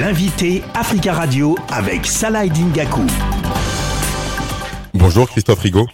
L'invité Africa Radio avec Salah Dingaku. Bonjour Christophe Rigaud.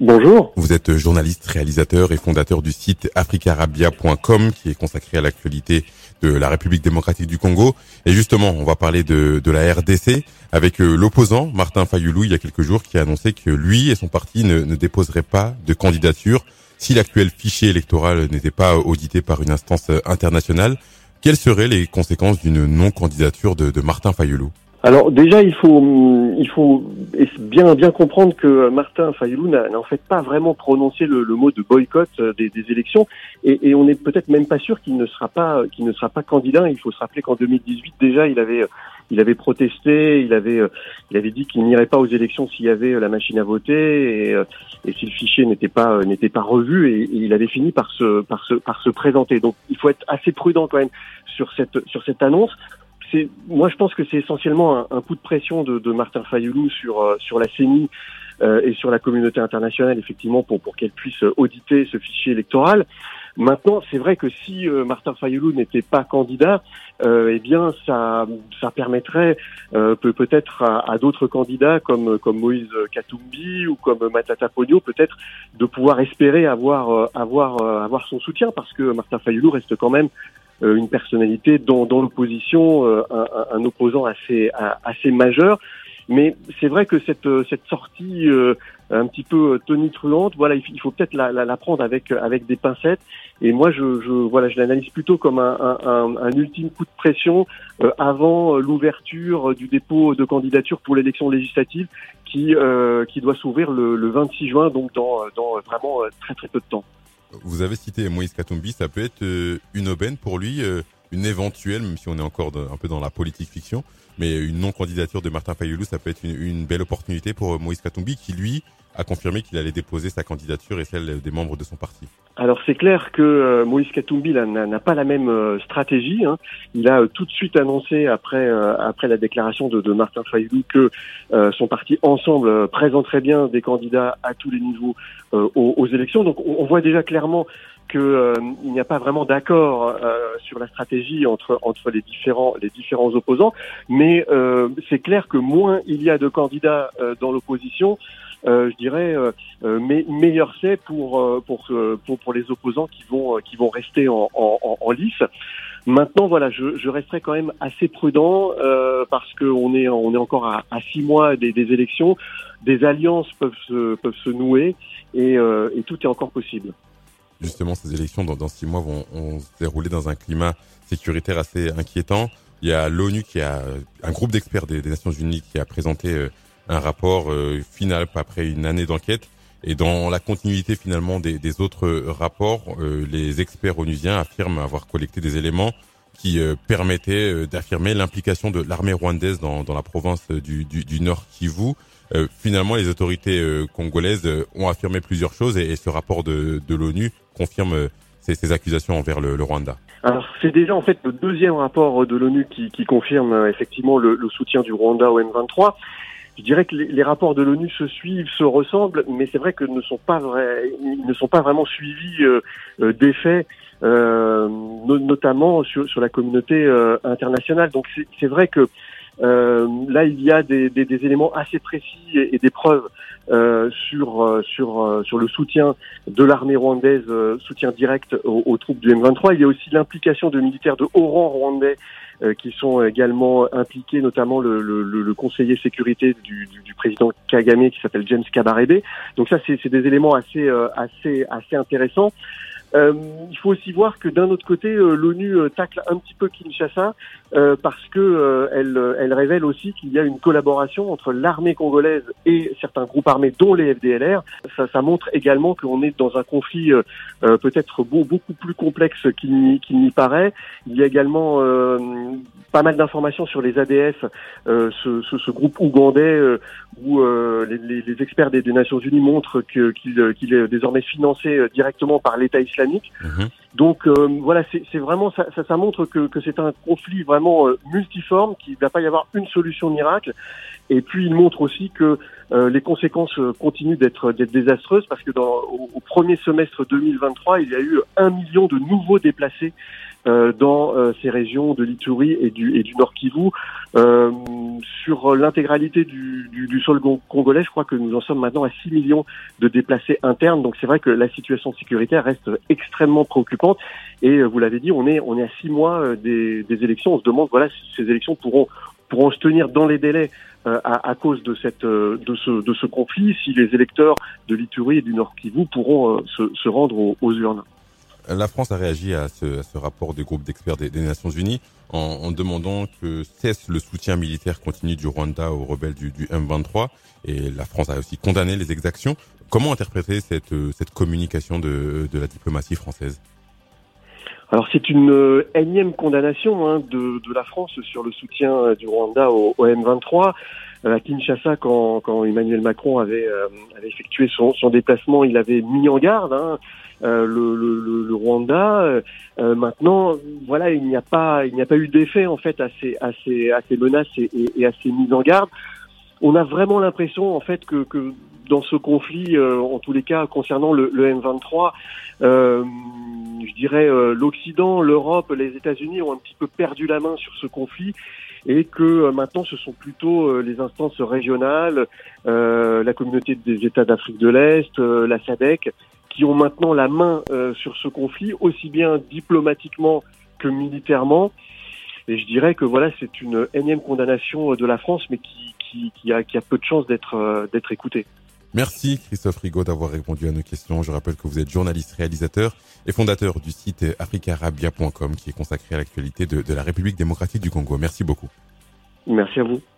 Bonjour. Vous êtes journaliste, réalisateur et fondateur du site africarabia.com qui est consacré à l'actualité de la République démocratique du Congo. Et justement, on va parler de, de la RDC avec euh, l'opposant Martin Fayoulou il y a quelques jours qui a annoncé que lui et son parti ne, ne déposeraient pas de candidature si l'actuel fichier électoral n'était pas audité par une instance internationale. Quelles seraient les conséquences d'une non-candidature de, de Martin Fayoulou alors déjà, il faut, il faut bien, bien comprendre que Martin Fayoulou n'a en fait pas vraiment prononcé le, mot de boycott euh, des, des élections, et, et on n'est peut-être même pas sûr qu'il ne sera pas, qu'il ne sera pas candidat. Il faut se rappeler qu'en 2018 déjà, il avait, il avait protesté, il avait, il avait dit qu'il n'irait pas aux élections s'il y avait la machine à voter et, et si le fichier n'était pas, n'était pas revu, et, il avait fini par se, par se, par se présenter. Donc, il faut être assez prudent quand même sur cette, sur cette annonce moi je pense que c'est essentiellement un, coup de pression de, de Martin Fayoulou sur euh, sur la CENI euh, et sur la communauté internationale effectivement pour pour qu'elle puisse auditer ce fichier électoral. Maintenant, c'est vrai que si euh, Martin Fayoulou n'était pas candidat, eh bien, ça, ça permettrait peut peut-être à, d'autres candidats comme comme Moïse Katumbi ou comme Matata Pogno peut-être de pouvoir espérer avoir avoir avoir son soutien parce que Martin Fayoulou reste quand même euh, une personnalité dans, dans l'opposition, euh, un, un, opposant assez, assez majeur. Mais c'est vrai que cette, cette sortie euh, un petit peu tonitruante, voilà, il faut peut-être la, la, prendre avec, avec des pincettes. Et moi, je, voilà, je l'analyse plutôt comme un, un, ultime coup de pression avant l'ouverture du dépôt de candidature pour l'élection législative qui, qui doit s'ouvrir le, le 26 juin, donc dans, dans vraiment très très peu de temps. Vous avez cité Moïse Katumbi, ça peut être euh, une aubaine pour lui, euh, une éventuelle, même si on est encore un peu dans la politique fiction, mais une non-candidature de Martin Fayoulou, ça peut être une, belle opportunité pour euh, Moïse Katumbi, qui lui a confirmé qu'il allait déposer sa candidature et celle des membres de son parti. Alors c'est clair que Moïse Katumbi n'a pas la même stratégie. Hein. Il a tout de suite annoncé après après la déclaration de, Martin Fayoulou que son parti ensemble présenterait bien des candidats à tous les niveaux euh, aux, élections. Donc on, voit déjà clairement qu'il euh, n'y a pas vraiment d'accord euh, sur la stratégie entre entre les différents les différents opposants, mais c'est clair que moins il y a de candidats dans l'opposition, je dirais, mais meilleur c'est pour, pour, pour pour les opposants qui vont qui vont rester en, en, en lice. Maintenant, voilà, je, je resterai quand même assez prudent euh, parce qu'on est on est encore à, à six mois des, des, élections, des alliances peuvent se peuvent se nouer et, euh, et tout est encore possible. Justement, ces élections dans, dans six mois vont, vont, se dérouler dans un climat sécuritaire assez inquiétant. Il y a l'ONU qui a un groupe d'experts des, Nations Unies qui a présenté euh, un rapport euh, final après une année d'enquête et dans la continuité finalement des, des autres rapports, euh, les experts onusiens affirment avoir collecté des éléments qui euh, permettaient euh, d'affirmer l'implication de l'armée rwandaise dans, dans, la province du, du, du Nord Kivu. finalement, les autorités congolaises ont affirmé plusieurs choses et, ce rapport de, de l'ONU confirme ces, ces, accusations envers le, le Rwanda. Alors c'est déjà en fait le deuxième rapport de l'ONU qui, qui, confirme effectivement le, le, soutien du Rwanda au M23 je dirais que les, rapports de l'ONU se suivent, se ressemblent, mais c'est vrai que ne sont pas vrais, ne sont pas vraiment suivis euh, euh d'effets, euh, notamment sur, sur, la communauté euh, internationale. Donc c'est vrai que euh, là, il y a des, des, des, éléments assez précis et, des preuves euh, sur sur sur le soutien de l'armée rwandaise, soutien direct aux, aux, troupes du M23. Il y a aussi l'implication de militaires de haut rang rwandais euh, qui sont également impliqués, notamment le, le, le conseiller sécurité du, du, du, président Kagame qui s'appelle James Kabarebe. Donc ça, c'est des éléments assez euh, assez assez intéressants. Euh, il faut aussi voir que d'un autre côté, euh, l'ONU euh, tacle un petit peu Kinshasa euh, parce que elle, elle révèle aussi qu'il y a une collaboration entre l'armée congolaise et certains groupes armés, dont les FDLR. Ça, ça montre également qu'on est dans un conflit peut-être beaucoup plus complexe qu'il n'y paraît. Il y a également pas mal d'informations sur les ADF, ce, ce, ce, groupe ougandais où les, les, experts des, des, Nations Unies montrent qu'il qu est désormais financé directement par l'État islamique Mhm. Donc euh, voilà, c'est vraiment ça, ça, montre que, que c'est un conflit vraiment euh, multiforme, qu'il ne va pas y avoir une solution miracle. Et puis il montre aussi que euh, les conséquences continuent d'être désastreuses parce que dans, au, premier semestre 2023, il y a eu un million de nouveaux déplacés euh, dans euh, ces régions de l'Ituri et du, et du Nord Kivu. Euh, sur l'intégralité du, du, du, sol congolais, je crois que nous en sommes maintenant à 6 millions de déplacés internes. Donc c'est vrai que la situation sécuritaire reste extrêmement préoccupante. Et vous l'avez dit, on est, on est à 6 mois des, des élections. On se demande voilà, si ces élections pourront, pourront se tenir dans les délais à, à, cause de, cette, de, ce, de ce conflit, si les électeurs de l'Ituri et du Nord Kivu pourront se, se rendre aux urnes. La France a réagi à ce, rapport du groupe d'experts des, Nations Unies en, demandant que cesse le soutien militaire continu du Rwanda aux rebelles du, du, M23 et la France a aussi condamné les exactions. Comment interpréter cette, communication de, la diplomatie française? Alors c'est une euh, énième condamnation hein, de, la France sur le soutien euh, du Rwanda au, au M23 euh, à Kinshasa, quand, Emmanuel Macron avait, effectué son, déplacement, il avait mis en garde hein, le, le, le, Rwanda. Euh, maintenant, voilà, il n'y a pas, il n'y a pas eu d'effet en fait à ces, à ces, à ces menaces et, et, à ces mises en garde. On a vraiment l'impression en fait que, que dans ce conflit, euh, en tous les cas concernant le, le M23, euh, je dirais l'Occident, l'Europe, les États-Unis ont un petit peu perdu la main sur ce conflit et que maintenant ce sont plutôt les instances régionales, la communauté des États d'Afrique de l'Est, la SADC, qui ont maintenant la main euh, sur ce conflit, aussi bien diplomatiquement que militairement. Et je dirais que voilà, c'est une énième condamnation de la France, mais qui, qui, qui, a, qui a peu de chances d'être euh, d'être écoutée. Merci Christophe Rigaud d'avoir répondu à nos questions. Je rappelle que vous êtes journaliste, réalisateur et fondateur du site africarabia.com qui est consacré à l'actualité de, de la République démocratique du Congo. Merci beaucoup. Merci à vous.